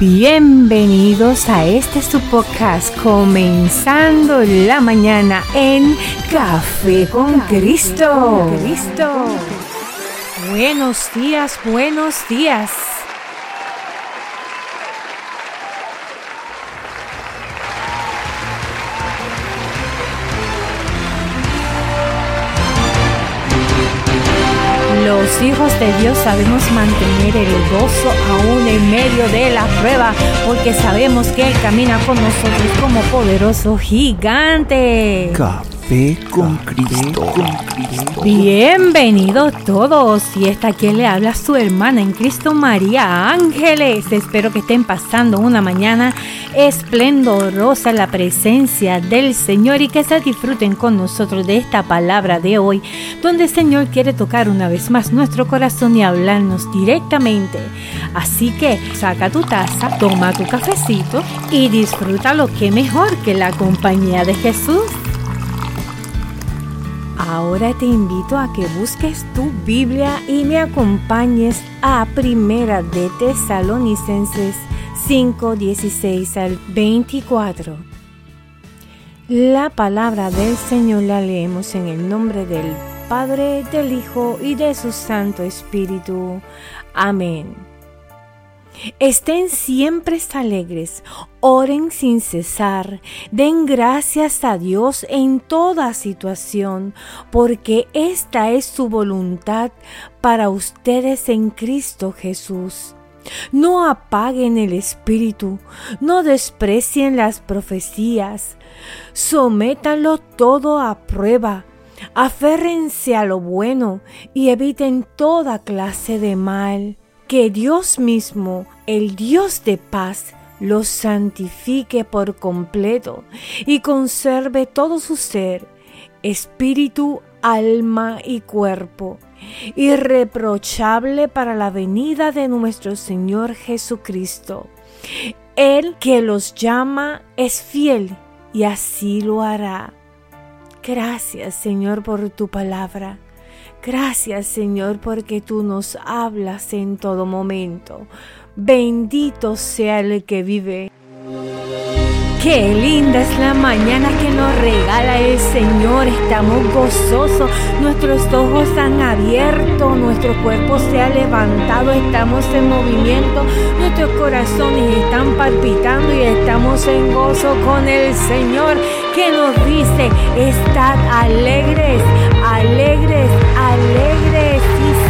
Bienvenidos a este su podcast, comenzando la mañana en Café con Cristo. Cristo. Buenos días, buenos días. Los hijos de Dios sabemos mantener el gozo aún en medio de la prueba, porque sabemos que Él camina con nosotros como poderoso gigante. Café con Cristo. Bienvenidos todos. Y esta quien le habla su hermana en Cristo María Ángeles. Espero que estén pasando una mañana esplendorosa en la presencia del Señor y que se disfruten con nosotros de esta palabra de hoy, donde el Señor quiere tocar una vez más nuestro corazón y hablarnos directamente. Así que saca tu taza, toma tu cafecito y disfruta lo que mejor que la compañía de Jesús. Ahora te invito a que busques tu Biblia y me acompañes a Primera de Tesalonicenses 5, 16 al 24. La palabra del Señor la leemos en el nombre del Padre, del Hijo y de su Santo Espíritu. Amén. Estén siempre alegres, oren sin cesar, den gracias a Dios en toda situación, porque esta es su voluntad para ustedes en Cristo Jesús. No apaguen el espíritu, no desprecien las profecías, sométanlo todo a prueba, aférrense a lo bueno y eviten toda clase de mal que Dios mismo, el Dios de paz, los santifique por completo y conserve todo su ser, espíritu, alma y cuerpo, irreprochable para la venida de nuestro Señor Jesucristo. El que los llama es fiel y así lo hará. Gracias Señor por tu palabra. Gracias Señor porque tú nos hablas en todo momento. Bendito sea el que vive. Qué linda es la mañana que nos regala el Señor. Estamos gozosos, nuestros ojos han abierto, nuestro cuerpo se ha levantado, estamos en movimiento, nuestros corazones están palpitando y estamos en gozo con el Señor que nos dice, estad alegres, alegres, alegres.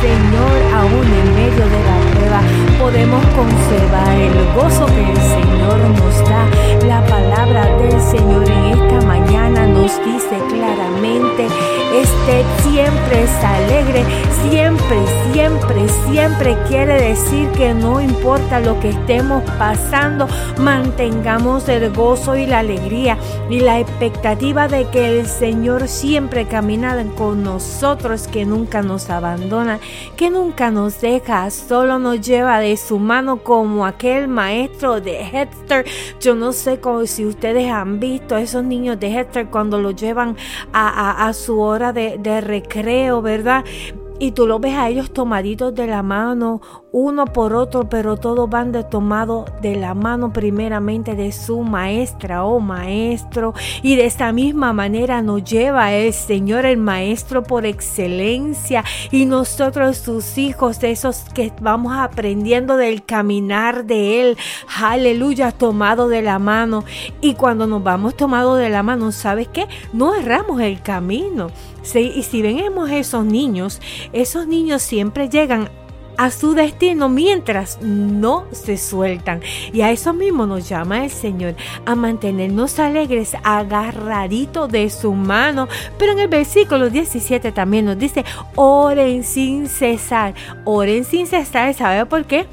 Señor, aún en medio de la prueba podemos conservar el gozo que el Señor nos da. La palabra del Señor en esta mañana nos dice claramente, este siempre es alegre, siempre, siempre, siempre quiere decir que no importa lo que estemos pasando, mantengamos el gozo y la alegría y la expectativa de que el Señor siempre camina con nosotros, que nunca nos abandona, que nunca nos deja, solo nos lleva de su mano como aquel maestro de Hester. Yo no sé si ustedes han visto esos niños de Hester cuando los llevan a, su hora de, de recreo, ¿verdad? y tú lo ves a ellos tomaditos de la mano, uno por otro, pero todos van de tomado de la mano primeramente de su maestra o maestro. Y de esta misma manera nos lleva el Señor, el maestro por excelencia, y nosotros sus hijos, esos que vamos aprendiendo del caminar de Él. Aleluya, tomado de la mano. Y cuando nos vamos tomado de la mano, ¿sabes qué? No erramos el camino. Y si vemos esos niños, esos niños siempre llegan a su destino mientras no se sueltan. Y a eso mismo nos llama el Señor, a mantenernos alegres, agarradito de su mano. Pero en el versículo 17 también nos dice, oren sin cesar, oren sin cesar. ¿Sabe por qué?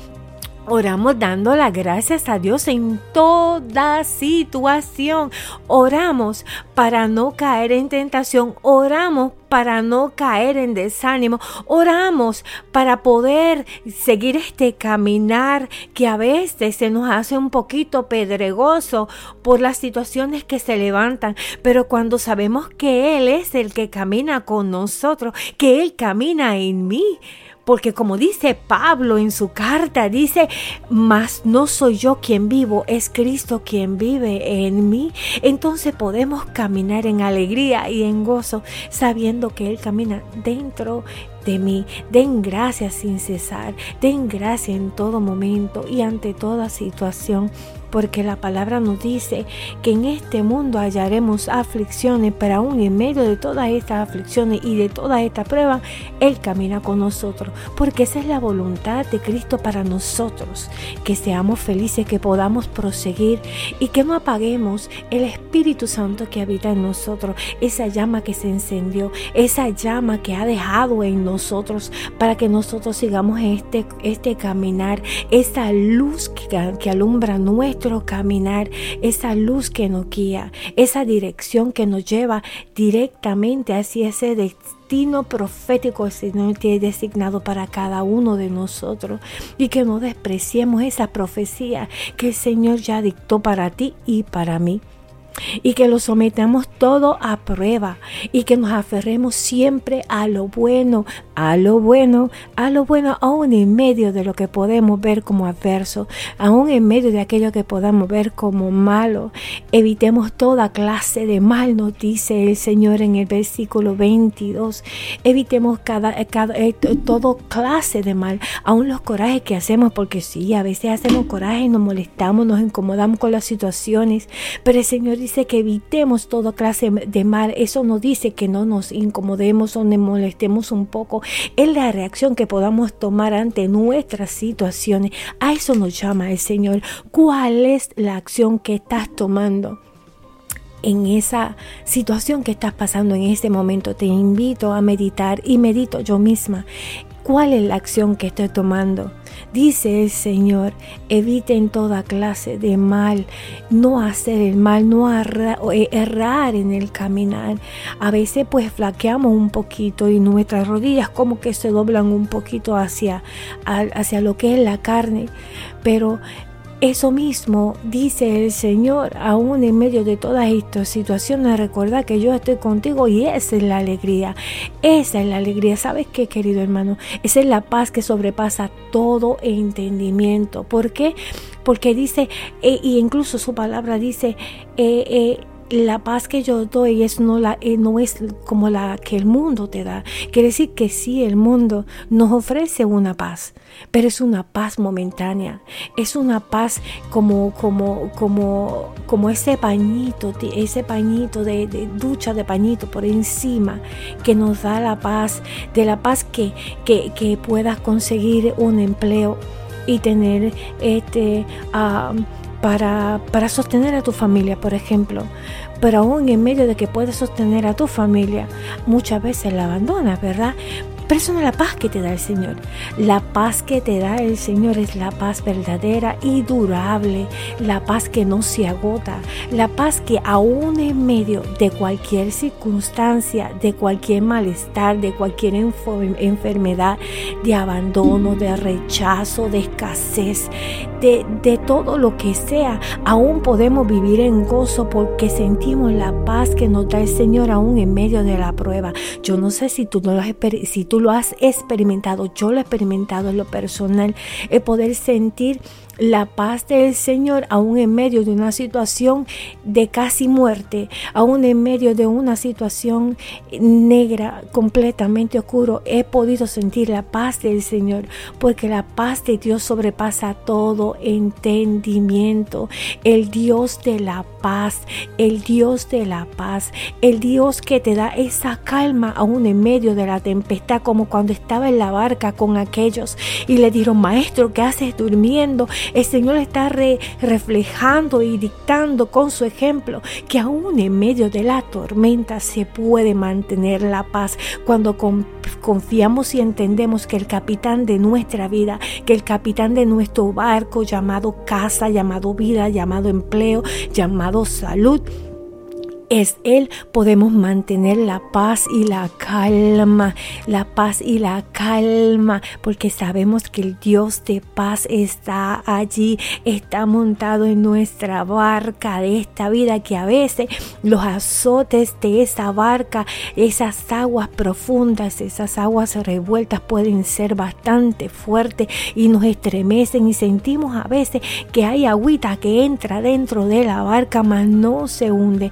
Oramos dando las gracias a Dios en toda situación. Oramos para no caer en tentación. Oramos para no caer en desánimo. Oramos para poder seguir este caminar que a veces se nos hace un poquito pedregoso por las situaciones que se levantan. Pero cuando sabemos que Él es el que camina con nosotros, que Él camina en mí, porque como dice Pablo en su carta, dice, mas no soy yo quien vivo, es Cristo quien vive en mí. Entonces podemos caminar en alegría y en gozo, sabiendo que Él camina dentro de mí. Den gracias sin cesar, den gracias en todo momento y ante toda situación porque la palabra nos dice que en este mundo hallaremos aflicciones, pero aún en medio de todas estas aflicciones y de todas estas pruebas, Él camina con nosotros, porque esa es la voluntad de Cristo para nosotros, que seamos felices, que podamos proseguir y que no apaguemos el Espíritu Santo que habita en nosotros, esa llama que se encendió, esa llama que ha dejado en nosotros para que nosotros sigamos este, este caminar, esa luz que, que alumbra nuestro caminar, esa luz que nos guía, esa dirección que nos lleva directamente hacia ese destino profético que el Señor tiene designado para cada uno de nosotros. Y que no despreciemos esa profecía que el Señor ya dictó para ti y para mí y que lo sometamos todo a prueba y que nos aferremos siempre a lo bueno, a lo bueno, a lo bueno, aún en medio de lo que podemos ver como adverso, aún en medio de aquello que podamos ver como malo. Evitemos toda clase de mal, nos dice el Señor en el versículo 22. Evitemos cada, cada eh, todo clase de mal, aún los corajes que hacemos, porque sí, a veces hacemos coraje, nos molestamos, nos incomodamos con las situaciones, pero el Señor dice que evitemos toda clase de mal. Eso no dice que no nos incomodemos o nos molestemos un poco. Es la reacción que podamos tomar ante nuestras situaciones. A eso nos llama el Señor. ¿Cuál es la acción que estás tomando? en esa situación que estás pasando en este momento. Te invito a meditar y medito yo misma. ¿Cuál es la acción que estoy tomando? Dice el Señor, eviten toda clase de mal, no hacer el mal, no eh, errar en el caminar. A veces pues flaqueamos un poquito y nuestras rodillas como que se doblan un poquito hacia, hacia lo que es la carne, pero eso mismo dice el Señor, aún en medio de todas estas situaciones, recuerda que yo estoy contigo y esa es la alegría. Esa es la alegría. ¿Sabes qué, querido hermano? Esa es la paz que sobrepasa todo entendimiento. ¿Por qué? Porque dice, e incluso su palabra dice, eh, eh, la paz que yo doy es no, la, eh, no es como la que el mundo te da. Quiere decir que sí, el mundo nos ofrece una paz, pero es una paz momentánea. Es una paz como, como, como, como ese pañito, ese pañito de, ducha de pañito por encima que nos da la paz, de la paz que, que, que puedas conseguir un empleo y tener este... Ah, para, para sostener a tu familia, por ejemplo. Pero aún en medio de que puedes sostener a tu familia, muchas veces la abandonas, ¿verdad? Pero eso no es la paz que te da el Señor. La paz que te da el Señor es la paz verdadera y durable, la paz que no se agota, la paz que aún en medio de cualquier circunstancia, de cualquier malestar, de cualquier enfermedad, de abandono, de rechazo, de escasez, de, de todo lo que sea, aún podemos vivir en gozo porque sentimos la paz que nos da el Señor aún en medio de la prueba. Yo no sé si tú no lo has, si lo has experimentado, yo lo he experimentado en lo personal, el poder sentir la paz del Señor aún en medio de una situación de casi muerte, aún en medio de una situación negra, completamente oscuro, he podido sentir la paz del Señor, porque la paz de Dios sobrepasa todo entendimiento. El Dios de la paz, el Dios de la paz, el Dios que te da esa calma aún en medio de la tempestad, como cuando estaba en la barca con aquellos y le dijeron, maestro, ¿qué haces durmiendo? El Señor está reflejando y dictando con su ejemplo que aún en medio de la tormenta se puede mantener la paz. Cuando confiamos y entendemos que el capitán de nuestra vida, que el capitán de nuestro barco llamado casa, llamado vida, llamado empleo, llamado salud, es Él podemos mantener la paz y la calma, la paz y la calma, porque sabemos que el Dios de paz está allí, está montado en nuestra barca de esta vida que a veces los azotes de esa barca, esas aguas profundas, esas aguas revueltas pueden ser bastante fuertes y nos estremecen y sentimos a veces que hay agüita que entra dentro de la barca, mas no se hunde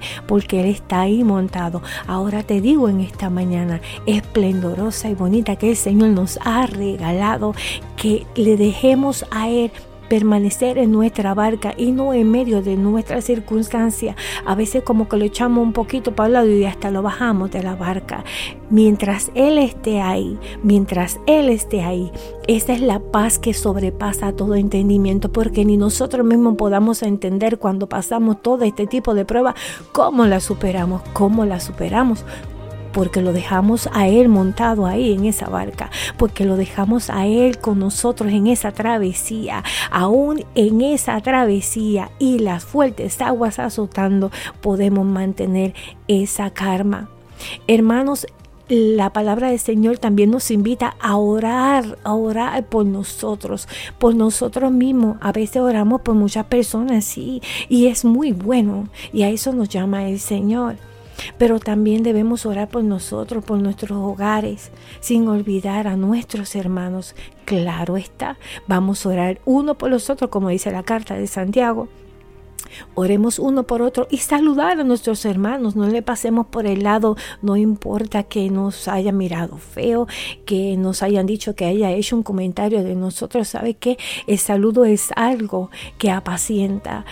Él está ahí montado. Ahora te digo en esta mañana esplendorosa y bonita que el Señor nos ha regalado, que le dejemos a Él permanecer en nuestra barca y no en medio de nuestra circunstancia. A veces como que lo echamos un poquito para el lado y hasta lo bajamos de la barca. Mientras Él esté ahí, mientras Él esté ahí, esa es la paz que sobrepasa todo entendimiento, porque ni nosotros mismos podamos entender cuando pasamos todo este tipo de pruebas, cómo la superamos, cómo la superamos, porque lo dejamos a Él montado ahí en esa barca, porque lo dejamos a Él con nosotros en esa travesía, aún en esa travesía y las fuertes aguas azotando, podemos mantener esa karma. Hermanos, la palabra del Señor también nos invita a orar, a orar por nosotros, por nosotros mismos. A veces oramos por muchas personas, sí, y es muy bueno, y a eso nos llama el Señor. Pero también debemos orar por nosotros, por nuestros hogares, sin olvidar a nuestros hermanos. Claro está, vamos a orar uno por los otros, como dice la carta de Santiago. Oremos uno por otro y saludar a nuestros hermanos. No le pasemos por el lado, no importa que nos haya mirado feo, que nos hayan dicho que haya hecho un comentario de nosotros. ¿Sabe que El saludo es algo que apacienta.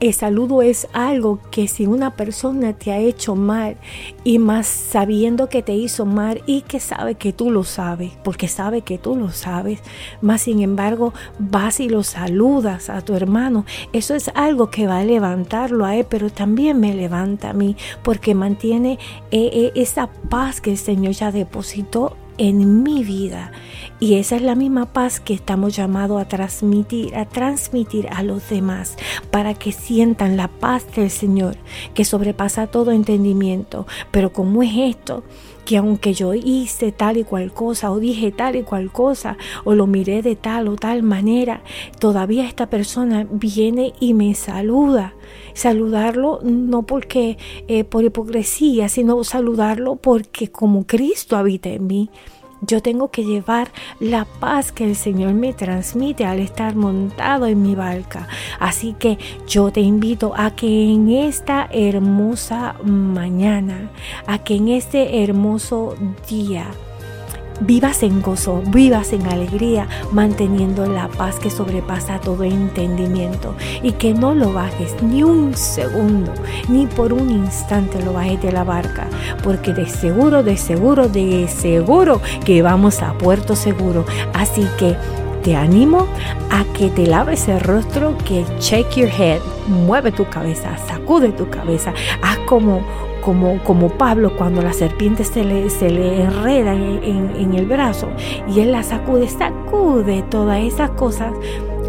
El saludo es algo que si una persona te ha hecho mal y más sabiendo que te hizo mal y que sabe que tú lo sabes, porque sabe que tú lo sabes, más sin embargo vas y lo saludas a tu hermano, eso es algo que va a levantarlo a él, pero también me levanta a mí, porque mantiene eh, eh, esa paz que el Señor ya depositó en mi vida. Y esa es la misma paz que estamos llamados a transmitir, a transmitir a los demás, para que sientan la paz del Señor, que sobrepasa todo entendimiento. Pero ¿cómo es esto? Que aunque yo hice tal y cual cosa o dije tal y cual cosa o lo miré de tal o tal manera, todavía esta persona viene y me saluda. Saludarlo no porque eh, por hipocresía, sino saludarlo porque como Cristo habita en mí. Yo tengo que llevar la paz que el Señor me transmite al estar montado en mi barca. Así que yo te invito a que en esta hermosa mañana, a que en este hermoso día, vivas en gozo, vivas en alegría, manteniendo la paz que sobrepasa todo entendimiento y que no lo bajes ni un segundo, ni por un instante lo bajes de la barca, porque de seguro, de seguro, de seguro que vamos a puerto seguro. Así que te animo a que te laves el rostro, que check your head, mueve tu cabeza, sacude tu cabeza, haz como como, como Pablo cuando la serpiente se le, se le enreda en, el brazo y él la sacude, sacude todas esas cosas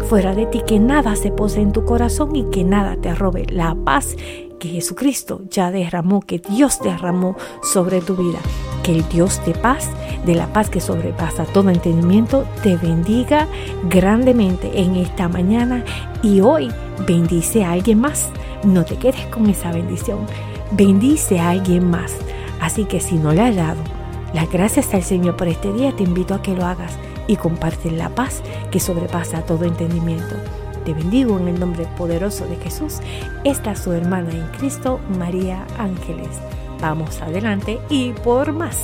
fuera de ti, que nada se pose en tu corazón y que nada te robe la paz que Jesucristo ya derramó, que Dios derramó sobre tu vida. Que el Dios de paz, de la paz que sobrepasa todo entendimiento, te bendiga grandemente en esta mañana y hoy bendice a alguien más. No te quedes con esa bendición bendice a alguien más. Así que si no le has dado las gracias al Señor por este día, te invito a que lo hagas y comparte la paz que sobrepasa todo entendimiento. Te bendigo en el nombre poderoso de Jesús. Esta es su hermana en Cristo, María Ángeles. Vamos adelante y por más.